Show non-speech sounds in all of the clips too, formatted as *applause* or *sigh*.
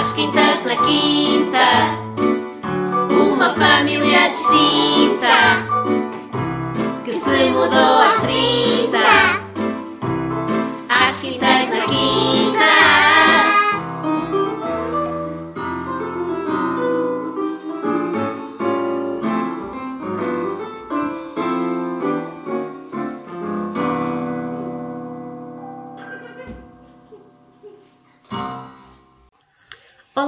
às quintas na quinta, uma família distinta que se mudou às trinta. Às quintas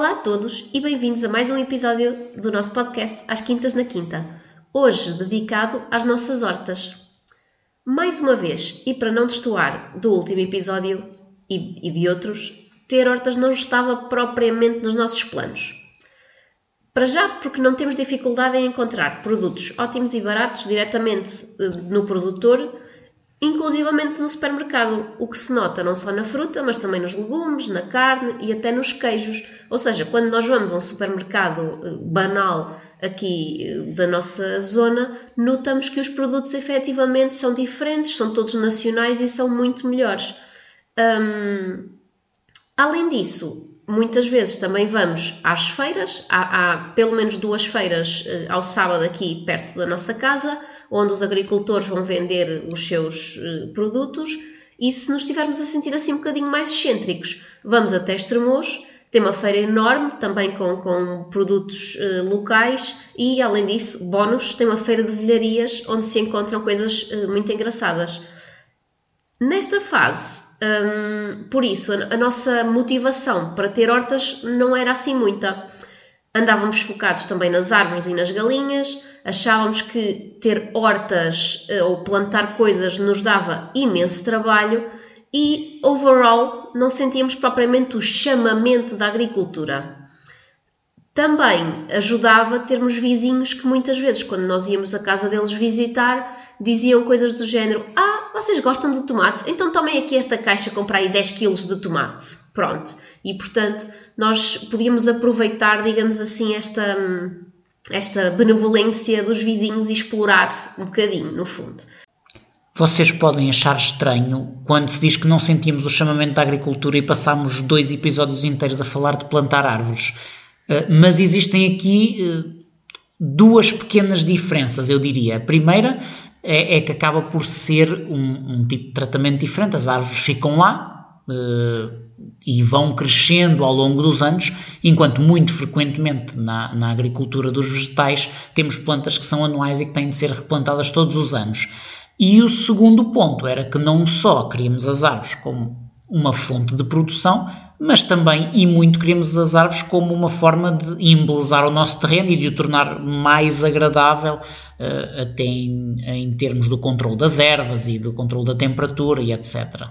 Olá a todos e bem-vindos a mais um episódio do nosso podcast Às Quintas na Quinta, hoje dedicado às nossas hortas. Mais uma vez, e para não destoar do último episódio e, e de outros, ter hortas não estava propriamente nos nossos planos. Para já, porque não temos dificuldade em encontrar produtos ótimos e baratos diretamente eh, no produtor, inclusivamente no supermercado, o que se nota não só na fruta, mas também nos legumes, na carne e até nos queijos. Ou seja, quando nós vamos a um supermercado eh, banal aqui eh, da nossa zona, notamos que os produtos efetivamente são diferentes, são todos nacionais e são muito melhores. Hum, além disso, muitas vezes também vamos às feiras, há, há pelo menos duas feiras eh, ao sábado aqui perto da nossa casa, onde os agricultores vão vender os seus eh, produtos. E se nos estivermos a sentir assim um bocadinho mais excêntricos, vamos até Estremoz, tem uma feira enorme, também com, com produtos eh, locais e, além disso, bónus, tem uma feira de velharias onde se encontram coisas eh, muito engraçadas. Nesta fase, hum, por isso, a, a nossa motivação para ter hortas não era assim muita. Andávamos focados também nas árvores e nas galinhas, achávamos que ter hortas eh, ou plantar coisas nos dava imenso trabalho e, overall, não sentíamos propriamente o chamamento da agricultura. Também ajudava termos vizinhos que muitas vezes, quando nós íamos à casa deles visitar, diziam coisas do género: Ah, vocês gostam de tomate? Então tomem aqui esta caixa, comprar aí 10 kg de tomate. Pronto. E portanto, nós podíamos aproveitar, digamos assim, esta, esta benevolência dos vizinhos e explorar um bocadinho, no fundo. Vocês podem achar estranho quando se diz que não sentimos o chamamento da agricultura e passamos dois episódios inteiros a falar de plantar árvores. Uh, mas existem aqui uh, duas pequenas diferenças, eu diria. A primeira é, é que acaba por ser um, um, tipo de tratamento diferente. As árvores ficam lá uh, e vão crescendo ao longo dos anos, enquanto muito frequentemente na, na agricultura dos vegetais temos plantas que são anuais e que têm de ser replantadas todos os anos. E o segundo ponto era que não só queríamos as árvores como uma fonte de produção, mas também e muito queríamos as árvores como uma forma de embelezar o nosso terreno e de o tornar mais agradável, uh, até em, em termos do controle das ervas e do controle da temperatura e etc.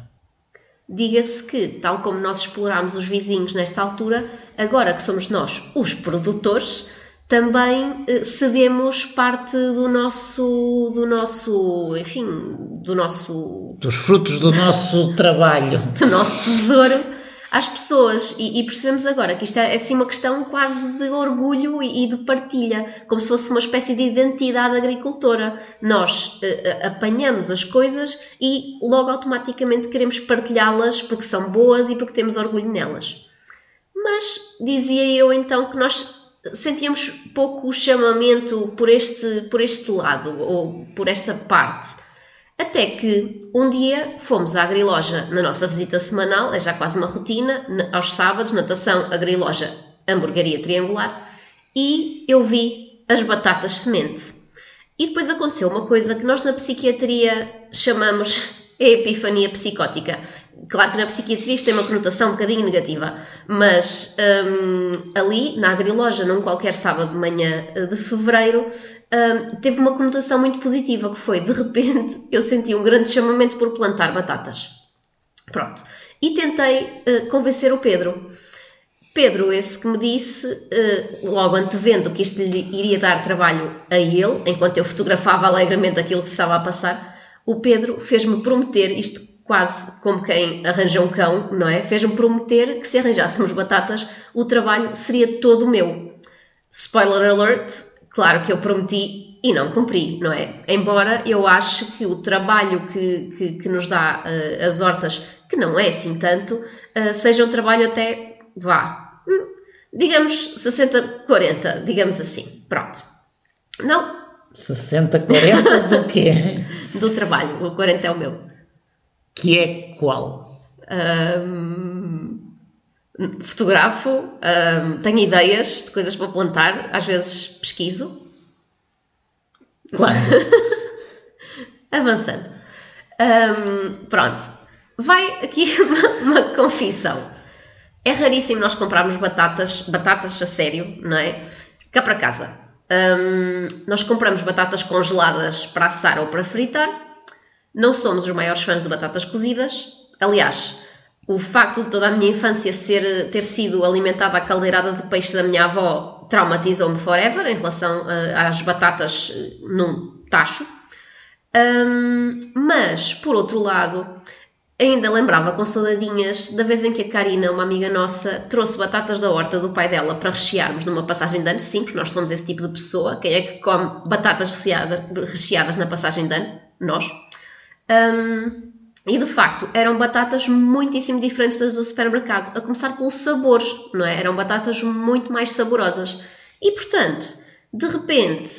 Diga-se que, tal como nós explorámos os vizinhos nesta altura, agora que somos nós os produtores, também eh, cedemos parte do nosso, do nosso, enfim, do nosso... Dos frutos do nosso trabalho. *laughs* do nosso tesouro às pessoas e, e, percebemos agora que isto é assim uma questão quase de orgulho e, e de partilha, como se fosse uma espécie de identidade agricultora. Nós uh, apanhamos as coisas e logo automaticamente queremos partilhá-las porque são boas e porque temos orgulho nelas. Mas dizia eu então que nós sentíamos pouco o chamamento por este, por este lado, ou por esta parte. Até que um dia fomos à agriloja na nossa visita semanal, é já quase uma rotina, aos sábados, natação, agriloja, hamburgueria triangular, e eu vi as batatas semente. E depois aconteceu uma coisa que nós na psiquiatria chamamos a epifania psicótica. Claro que na psiquiatria isto tem uma conotação um bocadinho negativa, mas um, ali, na agriloja, num qualquer sábado de manhã de fevereiro, um, teve uma conotação muito positiva, que foi, de repente, *laughs* eu senti um grande chamamento por plantar batatas. Pronto. E tentei uh, convencer o Pedro. Pedro, esse que me disse, uh, logo antevendo que isto lhe iria dar trabalho a ele, enquanto eu fotografava alegremente aquilo que estava a passar, o Pedro fez-me prometer isto quase como quem arranja um cão, não é? Fez-me prometer que se arranjássemos batatas, o trabalho seria todo meu. Spoiler alert, claro que eu prometi e não cumpri, não é? Embora eu ache que o trabalho que, que, que nos dá uh, as hortas, que não é assim tanto, uh, seja um trabalho até, vá, hum, digamos 60-40, digamos assim. Pronto. Não, 60-40 do quê? *laughs* do trabalho, o 40 é o meu. Que é qual? Fotografo, tenho ideias de coisas para plantar, às vezes pesquiso? *laughs* Avançando. Pronto. Vai aqui *laughs* uma, uma confissão. É raríssimo nós comprarmos batatas, batatas a sério, não é? Cá para casa. Nós compramos batatas congeladas para assar ou para fritar. Não somos os maiores fãs de batatas cozidas. Aliás, o facto de toda a minha infância ser, ter sido alimentada à caldeirada de peixe da minha avó traumatizou-me forever em relação eh, às batatas eh, num tacho. Hum, mas, por outro lado, ainda lembrava com saudadinhas da vez em que a Karina, uma amiga nossa, trouxe batatas da horta do pai dela para rechearmos numa passagem de ano. Sim, porque nós somos esse tipo de pessoa. Quem é que come batatas recheadas, recheadas na passagem de ano? Nós. Hum, e de facto, eram batatas muitíssimo diferentes das do supermercado, a começar pelo sabor, não é? Eram batatas muito mais saborosas. E portanto, de repente,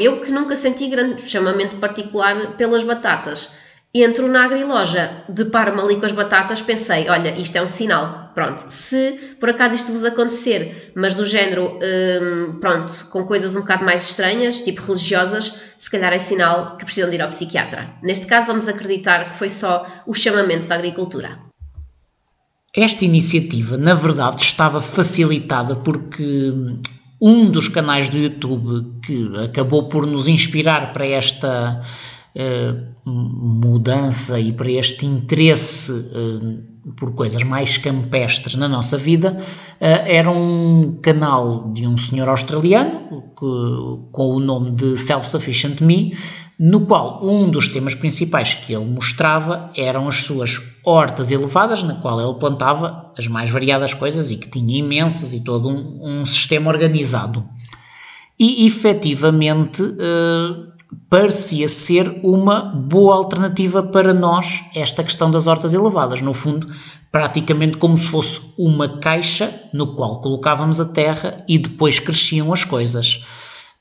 eu que nunca senti grande chamamento particular pelas batatas, entro na agriloja, deparo-me ali com as batatas, pensei, olha, isto é um sinal, pronto, se por acaso isto vos acontecer, mas do género, hum, pronto, com coisas um bocado mais estranhas, tipo religiosas, se calhar é sinal que precisam de ir ao psiquiatra. Neste caso vamos acreditar que foi só o chamamento da agricultura. Esta iniciativa, na verdade, estava facilitada porque um dos canais do YouTube que acabou por nos inspirar para esta mudança e para este interesse eh, por coisas mais campestres na nossa vida eh, era um canal de um senhor australiano que- com o nome de Self-Sufficient Me, no qual um dos temas principais que ele mostrava eram as suas hortas elevadas, na qual ele plantava as mais variadas coisas e que tinha imensas e todo um, um sistema organizado. E efetivamente eh, parecia ser uma boa alternativa para nós esta questão das hortas elevadas. No fundo, praticamente como se fosse uma caixa no qual colocávamos a terra e depois cresciam as coisas.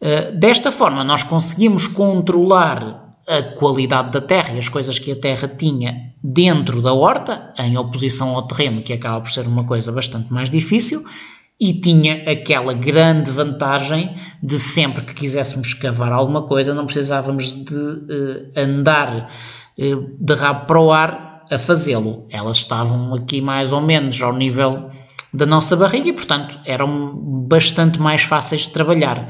Uh, Desta forma, nós conseguimos controlar a qualidade da terra e as coisas que a terra tinha dentro da horta, em oposição ao terreno, que acaba por ser uma coisa bastante mais difícil, e tinha aquela grande vantagem de sempre que quiséssemos cavar alguma coisa, não precisávamos de eh, andar eh, de rabo para o ar a fazê-lo. Elas estavam aqui mais ou menos ao nível da nossa barriga e, portanto, eram bastante mais fáceis de trabalhar.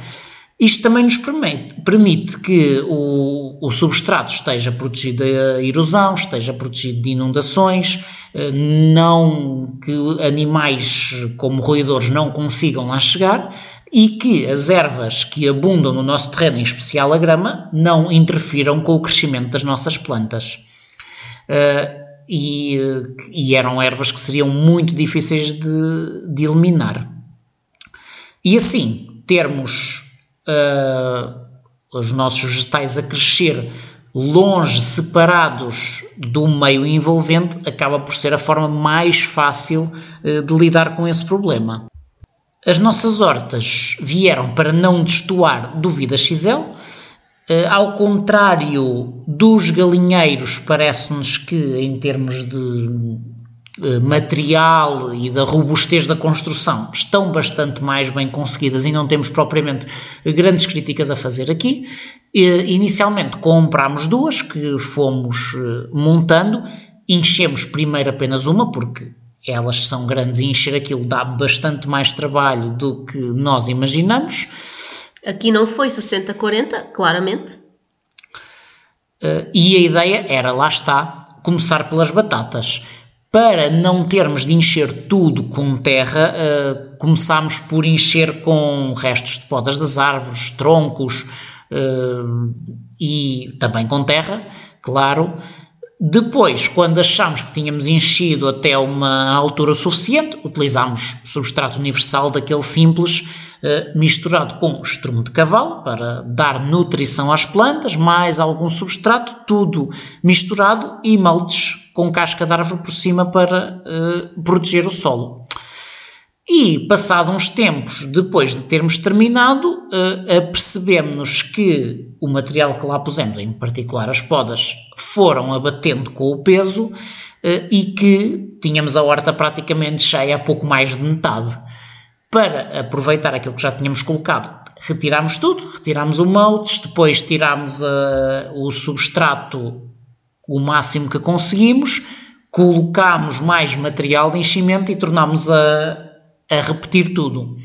Isto também nos permite, permite que o, o substrato esteja protegido da erosão, esteja protegido de inundações, eh, não que animais como roedores não consigam lá chegar e que as ervas que abundam no nosso terreno, em especial a grama, não interfiram com o crescimento das nossas plantas. Uh, e, e, eram ervas que seriam muito difíceis de, de eliminar. E assim, termos uh, os nossos vegetais a crescer longe, separados do meio envolvente, acaba por ser a forma mais fácil uh, de lidar com esse problema. As nossas hortas vieram para não destoar do Vida XL, Uh, ao contrário dos galinheiros, parece-nos que, em termos de material e da robustez da construção, estão bastante mais bem conseguidas e não temos propriamente grandes críticas a fazer aqui. Inicialmente comprámos duas que fomos montando, enchemos primeiro apenas uma, porque elas são grandes e encher aquilo dá bastante mais trabalho do que nós imaginamos. Aqui não foi 60-40, claramente. Uh, e a ideia era, lá está, começar pelas batatas. Para não termos de encher tudo com terra, uh, começámos por encher com restos de podas das árvores, troncos uh, e também com terra, claro. Depois, quando achámos que tínhamos enchido até uma altura suficiente, utilizámos substrato universal daquele simples misturado com estrume de cavalo para dar nutrição às plantas, mais algum substrato, tudo misturado e maltes com casca de árvore por cima para uh, proteger o solo. E, passado uns tempos, depois de termos terminado, uh, apercebemos que o material que lá pusemos, em particular as podas, foram abatendo com o peso uh, e que tínhamos a horta praticamente cheia a pouco mais de metade. Para aproveitar aquilo que já tínhamos colocado, retirámos tudo, retirámos o mulch, depois tirámos uh, o substrato o máximo que conseguimos, colocámos mais material de enchimento e tornámos a, a repetir tudo.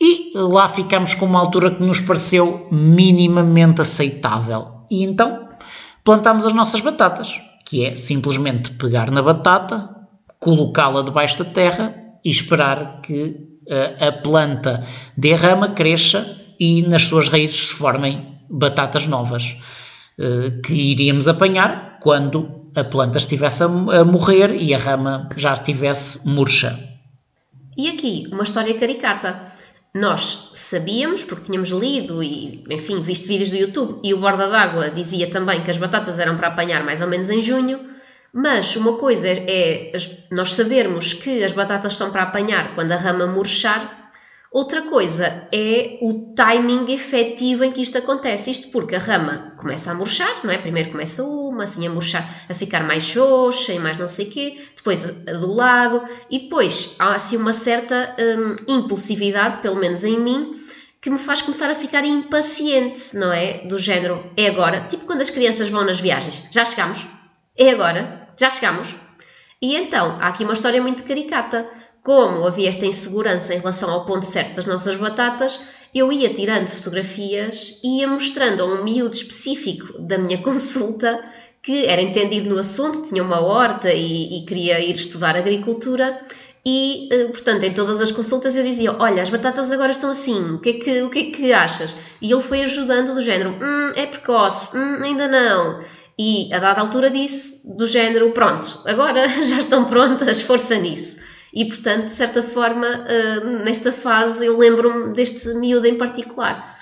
E lá ficamos com uma altura que nos pareceu minimamente aceitável. E então plantámos as nossas batatas, que é simplesmente pegar na batata, colocá-la debaixo da terra e esperar que a, a planta dê rama, cresça e nas suas raízes se formem batatas novas eh, que iríamos apanhar quando a planta estivesse a, morrer e a rama já estivesse murcha. E aqui, uma história caricata. Nós sabíamos, porque tínhamos lido e, enfim, visto vídeos do YouTube, e o Borda d'Água dizia também que as batatas eram para apanhar mais ou menos em junho, mas uma coisa é nós sabermos que as batatas são para apanhar quando a rama murchar, Outra coisa é o timing efetivo em que isto acontece. Isto porque a rama começa a murchar, não é? Primeiro começa uma, assim a murchar, a ficar mais xoxa e mais não sei o quê, depois a do lado, e depois há assim uma certa hum, impulsividade, pelo menos em mim, que me faz começar a ficar impaciente, não é? Do género, é agora. Tipo quando as crianças vão nas viagens, já chegamos? É agora? Já chegamos? E então, há aqui uma história muito caricata como havia esta insegurança em relação ao ponto certo das nossas batatas, eu ia tirando fotografias e ia mostrando a um miúdo específico da minha *laughs* consulta que era entendido no assunto, tinha uma horta e, e queria ir estudar agricultura. E, eh, portanto, em todas as consultas eu dizia: Olha, as batatas agora estão assim, o que é que, o que, é que achas? E ele foi ajudando, do género: Hum, é precoce, hum, ainda não. E a dada altura disse, do género: Pronto, agora *laughs* já estão prontas, força nisso. E, portanto, de certa forma, uh, nesta fase, eu lembro-me deste miúdo em particular.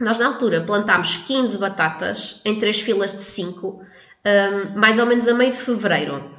Nós, na altura, plantámos 15 batatas em três filas de 5, um, eh, mais ou menos a meio de fevereiro.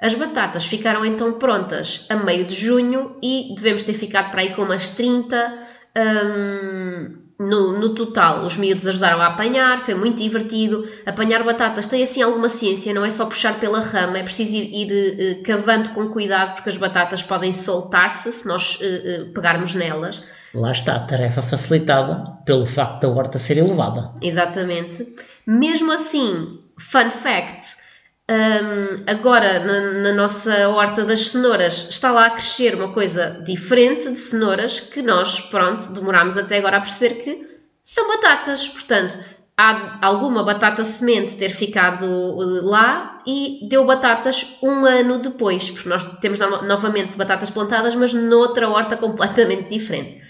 As batatas ficaram então prontas a meio de junho e devemos ter ficado para aí com umas 30. Um, no, no total, os miúdos ajudaram a apanhar, foi muito divertido. Apanhar batatas tem assim alguma ciência, não é só puxar pela rama, é preciso ir, ir uh, cavando com cuidado, porque as batatas podem soltar-se se nós uh, uh, pegarmos nelas. Lá está, tarefa facilitada pelo facto da horta ser elevada. Exatamente. Mesmo assim, fun fact um, agora, na, na, nossa horta das cenouras, está lá a crescer uma coisa diferente de cenouras que nós, pronto, demorámos até agora a perceber que são batatas. Portanto, há alguma batata semente ter ficado uh, lá e deu batatas um ano depois, porque nós temos no novamente batatas plantadas, mas noutra horta completamente diferente.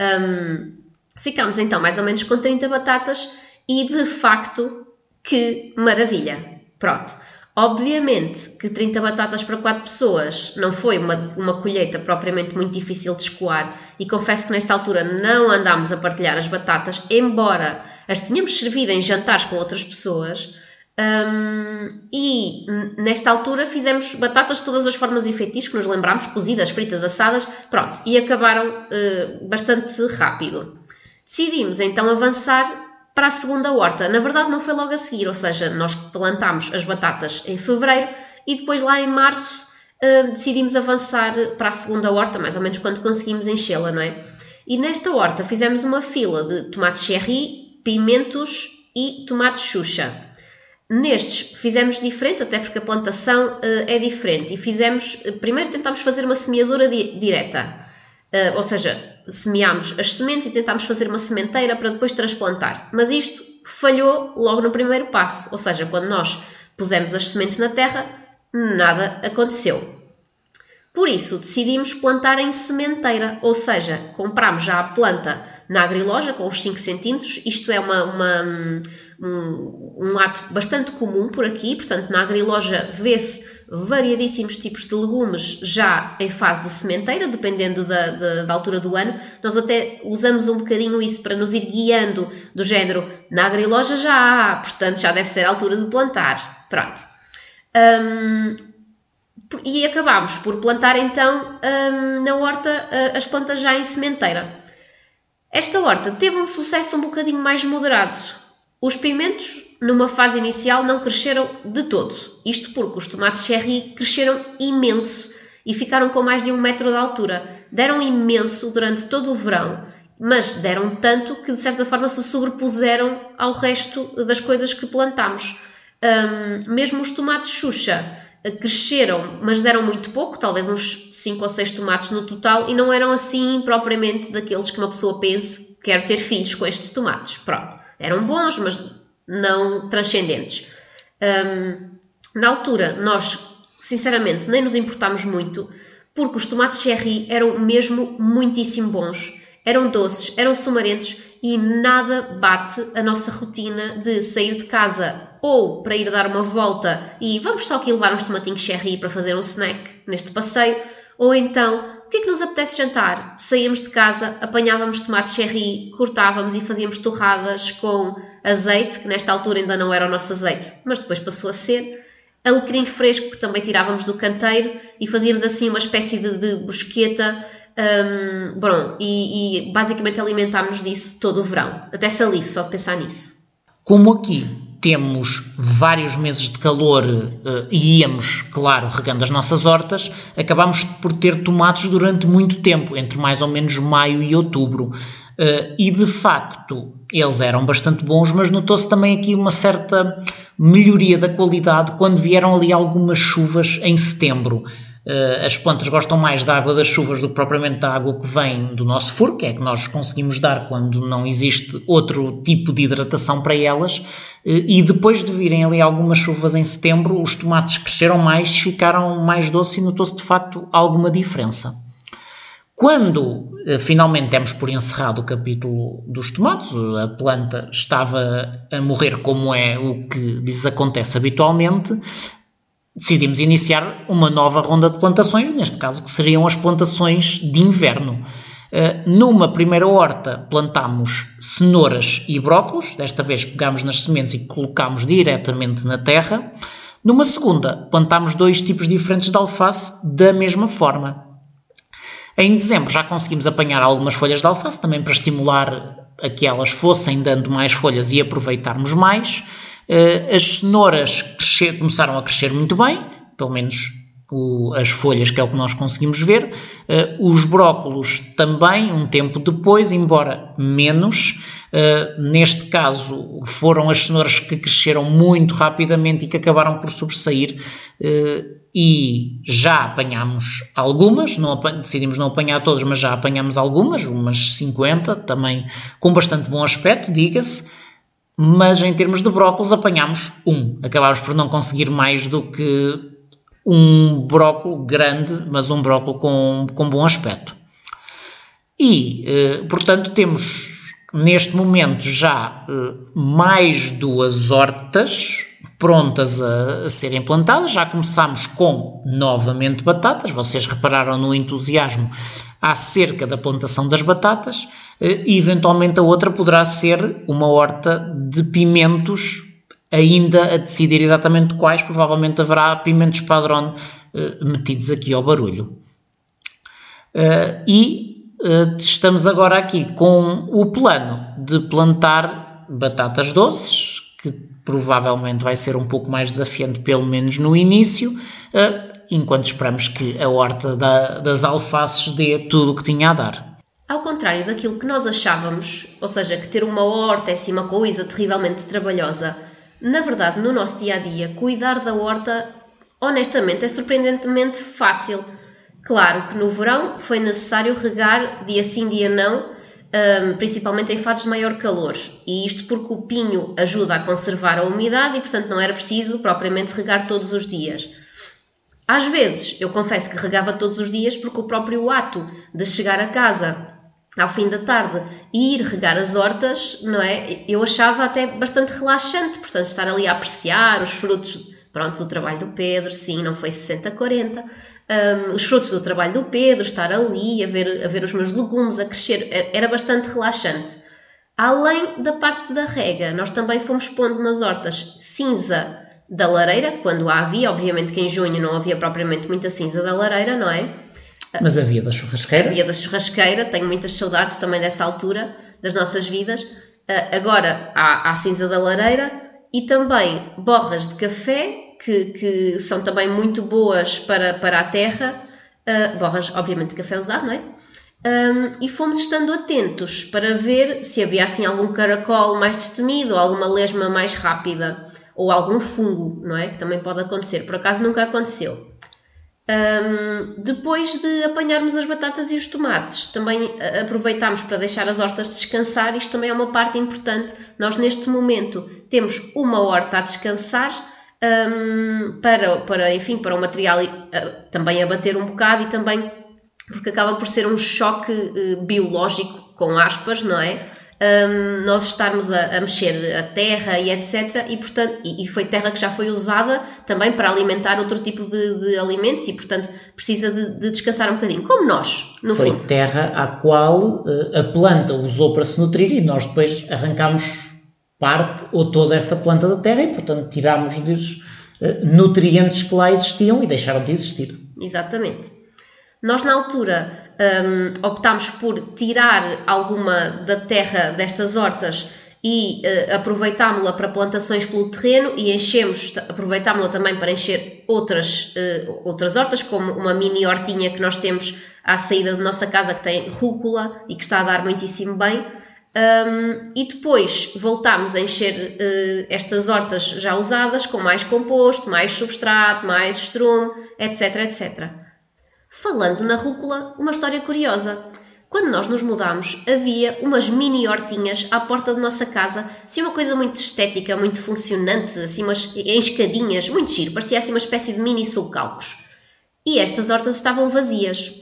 Um, ficámos então mais ou menos com 30 batatas e de facto, que maravilha! Pronto. Obviamente que 30 batatas para 4 pessoas não foi uma, uma colheita propriamente muito difícil de escoar e confesso que nesta altura não andámos a partilhar as batatas, embora as tínhamos servido em jantares com outras pessoas. Um, e nesta altura fizemos batatas de todas as formas e feitiços que nos lembramos, cozidas, fritas, assadas, pronto, e acabaram uh, bastante rápido. Decidimos então avançar para a segunda horta. Na verdade, não foi logo a seguir, ou seja, nós plantámos as batatas em fevereiro e depois lá em março uh, decidimos avançar para a segunda horta, mais ou menos quando conseguimos enchê-la, não é? E nesta horta fizemos uma fila de tomates cherry, pimentos e tomates xuxa. Nestes fizemos diferente, até porque a plantação uh, é diferente, e fizemos, primeiro tentámos fazer uma semeadura di direta, uh, ou seja, semeámos as sementes e tentámos fazer uma sementeira para depois transplantar. Mas isto falhou logo no primeiro passo, ou seja, quando nós pusemos as sementes na terra, nada aconteceu. Por isso, decidimos plantar em sementeira, ou seja, compramos já a planta na agriloja com os 5 cm. Isto é uma, uma, um, um ato bastante comum por aqui, portanto, na agriloja vê-se variadíssimos tipos de legumes já em fase de sementeira, dependendo da, da, da, altura do ano. Nós até usamos um bocadinho isso para nos ir guiando do género na agriloja já há, portanto já deve ser a altura de plantar. Pronto. Um, e acabámos por plantar então hum, na horta as plantas já em sementeira. Esta horta teve um sucesso um bocadinho mais moderado. Os pimentos, numa fase inicial, não cresceram de todo. Isto porque os tomates cherry cresceram imenso e ficaram com mais de um metro de altura. Deram imenso durante todo o verão, mas deram tanto que de certa forma se sobrepuseram ao resto das coisas que plantámos. Um, mesmo os tomates Xuxa cresceram, mas deram muito pouco, talvez uns 5 ou 6 tomates no total, e não eram assim propriamente daqueles que uma pessoa pense quero ter filhos com estes tomates. Pronto, eram bons, mas não transcendentes. Um, na altura, nós sinceramente nem nos importámos muito, porque os tomates cherry eram mesmo muitíssimo bons. Eram doces, eram sumarentos e nada bate a nossa rotina de sair de casa ou para ir dar uma volta e vamos só aqui levar uns tomatinhos cherry para fazer um snack neste passeio, ou então o que é que nos apetece jantar? Saímos de casa, apanhávamos tomates cherry, cortávamos e fazíamos torradas com azeite, que nesta altura ainda não era o nosso azeite, mas depois passou a ser. Alecrim fresco, que também tirávamos do canteiro e fazíamos assim uma espécie de, de. Um, bom, e, e basicamente alimentámos disso todo o verão. Até salivo só de pensar nisso. Como aqui temos vários meses de calor uh, e íamos, claro, regando as nossas hortas, acabámos por ter tomates durante muito tempo, entre mais ou menos maio e outubro. Uh, e de facto, eles eram bastante bons, mas notou-se também aqui uma certa melhoria da qualidade quando vieram ali algumas chuvas em setembro. Uh, as plantas gostam mais da água das chuvas do que propriamente da água que vem do nosso furo, que é que nós conseguimos dar quando não existe outro tipo de hidratação para elas. Uh, e depois de virem ali algumas chuvas em setembro, os tomates cresceram mais, ficaram mais doces e notou-se de facto alguma diferença. Quando uh, finalmente temos por encerrado o capítulo dos tomates, a planta estava a morrer como é o que lhes acontece habitualmente, decidimos iniciar uma nova ronda de plantações, neste caso que seriam as plantações de inverno. Uh, numa primeira horta plantámos cenouras e brócolos, desta vez pegámos nas sementes e colocámos diretamente na terra. Numa segunda, plantámos dois tipos diferentes de alface da mesma forma. Em dezembro já conseguimos apanhar algumas folhas de alface, também para estimular a que elas fossem dando mais folhas e aproveitarmos mais. Uh, as cenouras começaram a crescer muito bem, pelo menos o, as folhas, que é o que nós conseguimos ver. Uh, os brócolos também, um tempo depois, embora menos. Uh, neste caso, foram as cenouras que cresceram muito rapidamente e que acabaram por sobressair. e já apanhamos algumas, não, decidimos não apanhar todas, mas já apanhamos algumas, umas 50, também com bastante bom aspecto, diga-se mas em termos de brócolos apanhámos um. Acabámos por não conseguir mais do que um brócolo grande, mas um brócolo com, com bom aspecto. E, eh, portanto, temos neste momento já eh, mais duas hortas prontas a, a, serem plantadas. Já começamos com novamente batatas. Vocês repararam no entusiasmo acerca da plantação das batatas. Eh, eventualmente a outra poderá ser uma horta de pimentos, ainda a decidir exatamente quais, provavelmente haverá pimentos padrão eh, metidos aqui ao barulho. Eh, e estamos agora aqui com o plano de plantar batatas doces, que provavelmente vai ser um pouco mais desafiante, pelo menos no início, enquanto esperamos que a horta das alfaces dê tudo o que tinha a dar. Ao contrário daquilo que nós achávamos, ou seja, que ter uma horta é assim uma coisa terrivelmente trabalhosa, na verdade, no nosso dia a dia, cuidar da horta, honestamente, é surpreendentemente fácil. Claro que no verão foi necessário regar dia sim, dia não, principalmente em fases de maior calor. E isto porque o pinho ajuda a conservar a umidade e, portanto, não era preciso propriamente regar todos os dias. Às vezes, eu confesso que regava todos os dias porque o próprio ato de chegar a casa ao fim da tarde ir regar as hortas, não é? Eu achava até bastante relaxante, portanto, estar ali a apreciar os frutos, pronto, do trabalho do Pedro, sim, não foi 60-40, um, os frutos do trabalho do Pedro, estar ali a ver, a ver os meus legumes a crescer, era bastante relaxante. Além da parte da rega, nós também fomos pondo nas hortas cinza da lareira, quando a havia, obviamente que em junho não havia propriamente muita cinza da lareira, não é? Mas havia da churrasqueira. Havia da churrasqueira, tenho muitas saudades também dessa altura das nossas vidas. Uh, agora há, há cinza da lareira e também borras de café, que, que são também muito boas para, para a terra, uh, borras, obviamente, de café usado, não é? Um, e fomos estando atentos para ver se havia assim algum caracol mais destemido, alguma lesma mais rápida, ou algum fungo, não é? Que também pode acontecer. Por acaso nunca aconteceu. Um, depois de apanharmos as batatas e os tomates, também aproveitámos para deixar as hortas descansar. Isto também é uma parte importante. Nós, neste momento, temos uma horta a descansar um, para, para, enfim, para o material uh, também abater um bocado e também porque acaba por ser um choque uh, biológico, com aspas, não é? Um, nós estarmos a, a, mexer a terra e etc. E, portanto, e, e, foi terra que já foi usada também para alimentar outro tipo de, de alimentos e, portanto, precisa de, de, descansar um bocadinho, como nós, no foi fundo. Foi terra à qual uh, a planta usou para se nutrir e nós depois arrancámos parte ou toda essa planta da terra e, portanto, tirámos-lhes uh, nutrientes que lá existiam e deixaram de existir. Exatamente. Nós, na altura, um, optámos por tirar alguma da terra destas hortas e uh, aproveitámo-la para plantações pelo terreno e enchemos, aproveitámo-la também para encher outras, uh, outras hortas, como uma mini hortinha que nós temos à saída da nossa casa que tem rúcula e que está a dar muitíssimo bem. Um, e depois voltámos a encher uh, estas hortas já usadas com mais composto, mais substrato, mais estrume, etc, etc. Falando na rúcula, uma história curiosa. Quando nós nos mudámos, havia umas mini hortinhas à porta da nossa casa, assim uma coisa muito estética, muito funcionante, assim umas em escadinhas, muito giro, parecia assim uma espécie de mini sulcalcos. E estas hortas estavam vazias.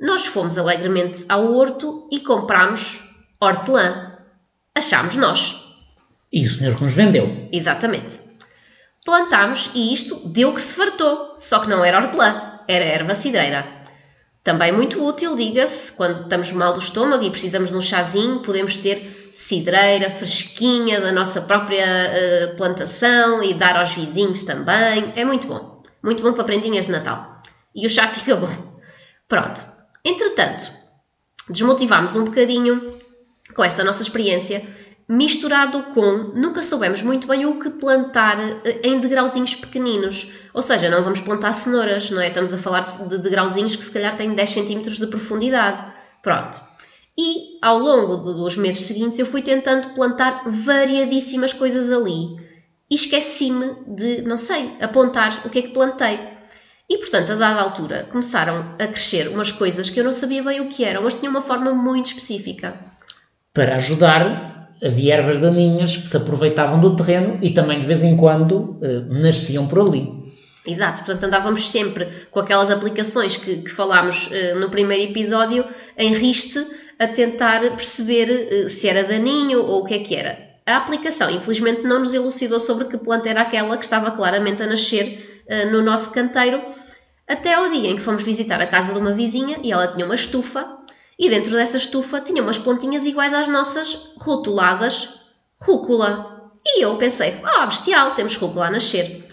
Nós fomos alegremente ao horto e comprámos hortelã. Achámos nós. E o senhor que nos vendeu. Exatamente. Plantámos e isto deu que se fartou, só que não era hortelã era erva cidreira. Também muito útil, diga-se, quando estamos mal do estômago e precisamos de um chazinho, podemos ter cidreira fresquinha da nossa própria uh, plantação e dar aos vizinhos também. É muito bom. Muito bom para prendinhas de Natal. E o chá *laughs* fica bom. Pronto. Entretanto, desmotivámos um bocadinho com esta nossa experiência misturado com nunca soubemos muito bem o que plantar eh, em degrauzinhos pequeninos. Ou seja, não vamos plantar cenouras, não é? Estamos a falar de degrauzinhos que se calhar têm 10 cm de profundidade. Pronto. E ao longo dos meses seguintes eu fui tentando plantar variadíssimas coisas ali. E esqueci-me de, não sei, apontar o que é que plantei. E portanto, a dada altura, começaram a crescer umas coisas que eu não sabia bem o que eram, mas tinham uma forma muito específica. Para ajudar havia ervas daninhas que se aproveitavam do terreno e também de vez em quando eh, nasciam por ali. Exato, portanto andávamos sempre com aquelas aplicações que, que falámos eh, no primeiro episódio em riste a tentar perceber eh, se era daninho ou o que é que era. A aplicação, infelizmente, não nos elucidou sobre que planta era aquela que estava claramente a nascer no nosso canteiro, até ao dia em que fomos visitar a casa de uma vizinha e ela tinha uma estufa e dentro dessa estufa tinha umas plantinhas iguais às nossas, rotuladas rúcula. E eu pensei, ah, bestial, temos rúcula a nascer.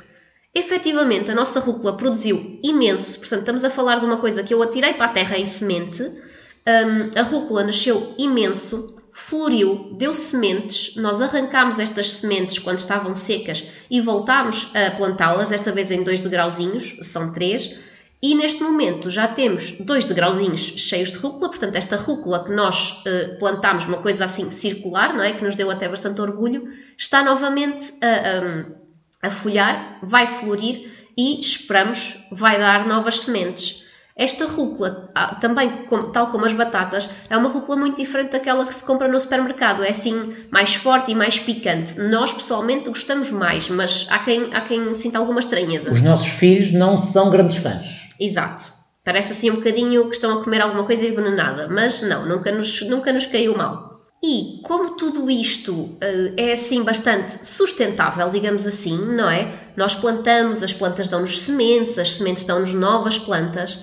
Efetivamente, a nossa rúcula produziu imenso, portanto, estamos a falar de uma coisa que eu atirei para a terra em semente. Um, a rúcula nasceu imenso, floriu, deu sementes. Nós arrancámos estas sementes quando estavam secas e voltámos a plantá-las, desta vez em dois degrauzinhos, são três e neste momento já temos dois degrauzinhos cheios de rúcula, portanto, esta rúcula que nós uh, plantámos, uma coisa assim circular, não é? Que nos deu até bastante orgulho, está novamente a, a, a folhar, vai florir e esperamos vai dar novas sementes. Esta rúcula, ah, também tal como as batatas, é uma rúcula muito diferente daquela que se compra no supermercado. É assim mais forte e mais picante. Nós pessoalmente gostamos mais, mas há quem, há quem sinta alguma estranheza. Os nossos filhos não são grandes fãs. Exato. Parece assim um bocadinho que estão a comer alguma coisa envenenada, mas não, nunca nos, nunca nos caiu mal. E como tudo isto uh, é assim bastante sustentável, digamos assim, não é? Nós plantamos, as plantas dão-nos sementes, as sementes dão-nos novas plantas.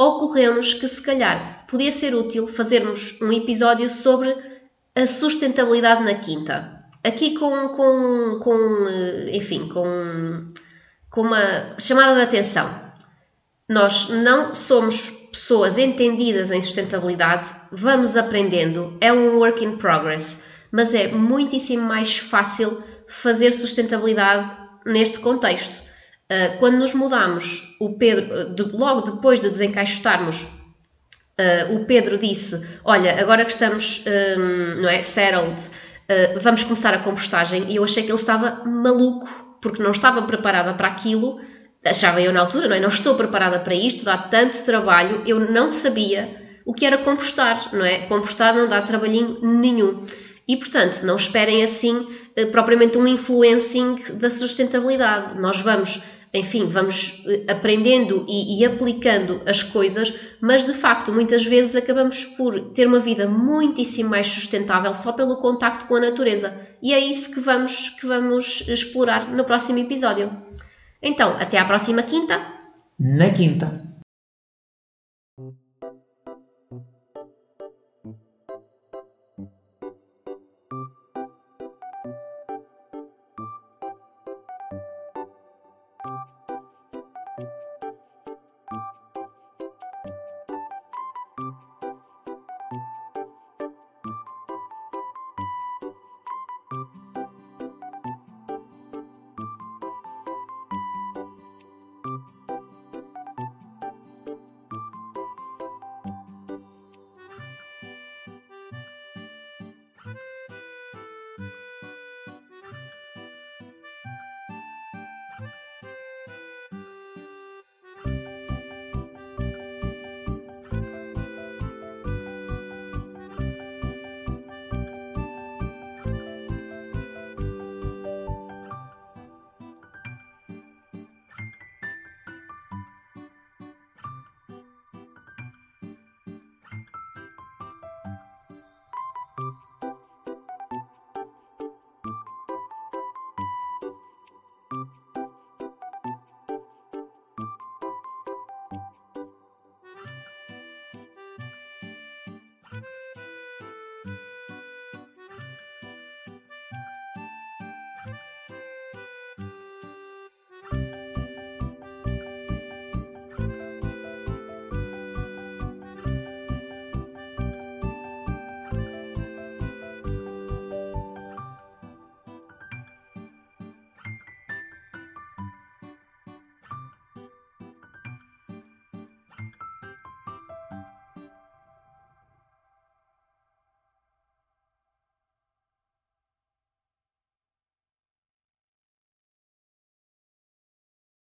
Ocorreu-nos que se calhar podia ser útil fazermos um episódio sobre a sustentabilidade na quinta. Aqui com, com, com eh, enfim, com com uma chamada de atenção. Nós não somos pessoas entendidas em sustentabilidade, vamos aprendendo, é um work in progress, mas é muitíssimo mais fácil fazer sustentabilidade neste contexto. Uh, quando nos mudamos, o Pedro, de, logo depois de desencaixotarmos, uh, o Pedro disse: Olha, agora que estamos um, não é, settled, uh, vamos começar a compostagem. E eu achei que ele estava maluco, porque não estava preparada para aquilo. Achava eu na altura, não é? Não estou preparada para isto, dá tanto trabalho, eu não sabia o que era compostar, não é? Compostar não dá trabalhinho nenhum. E, portanto, não esperem assim propriamente um influencing da sustentabilidade. Nós vamos enfim, vamos eh, aprendendo e, e, aplicando as coisas, mas de facto, muitas vezes acabamos por ter uma vida muitíssimo mais sustentável só pelo contacto com a natureza. E é isso que vamos, que vamos explorar no próximo episódio. Então, até à próxima quinta. Na quinta.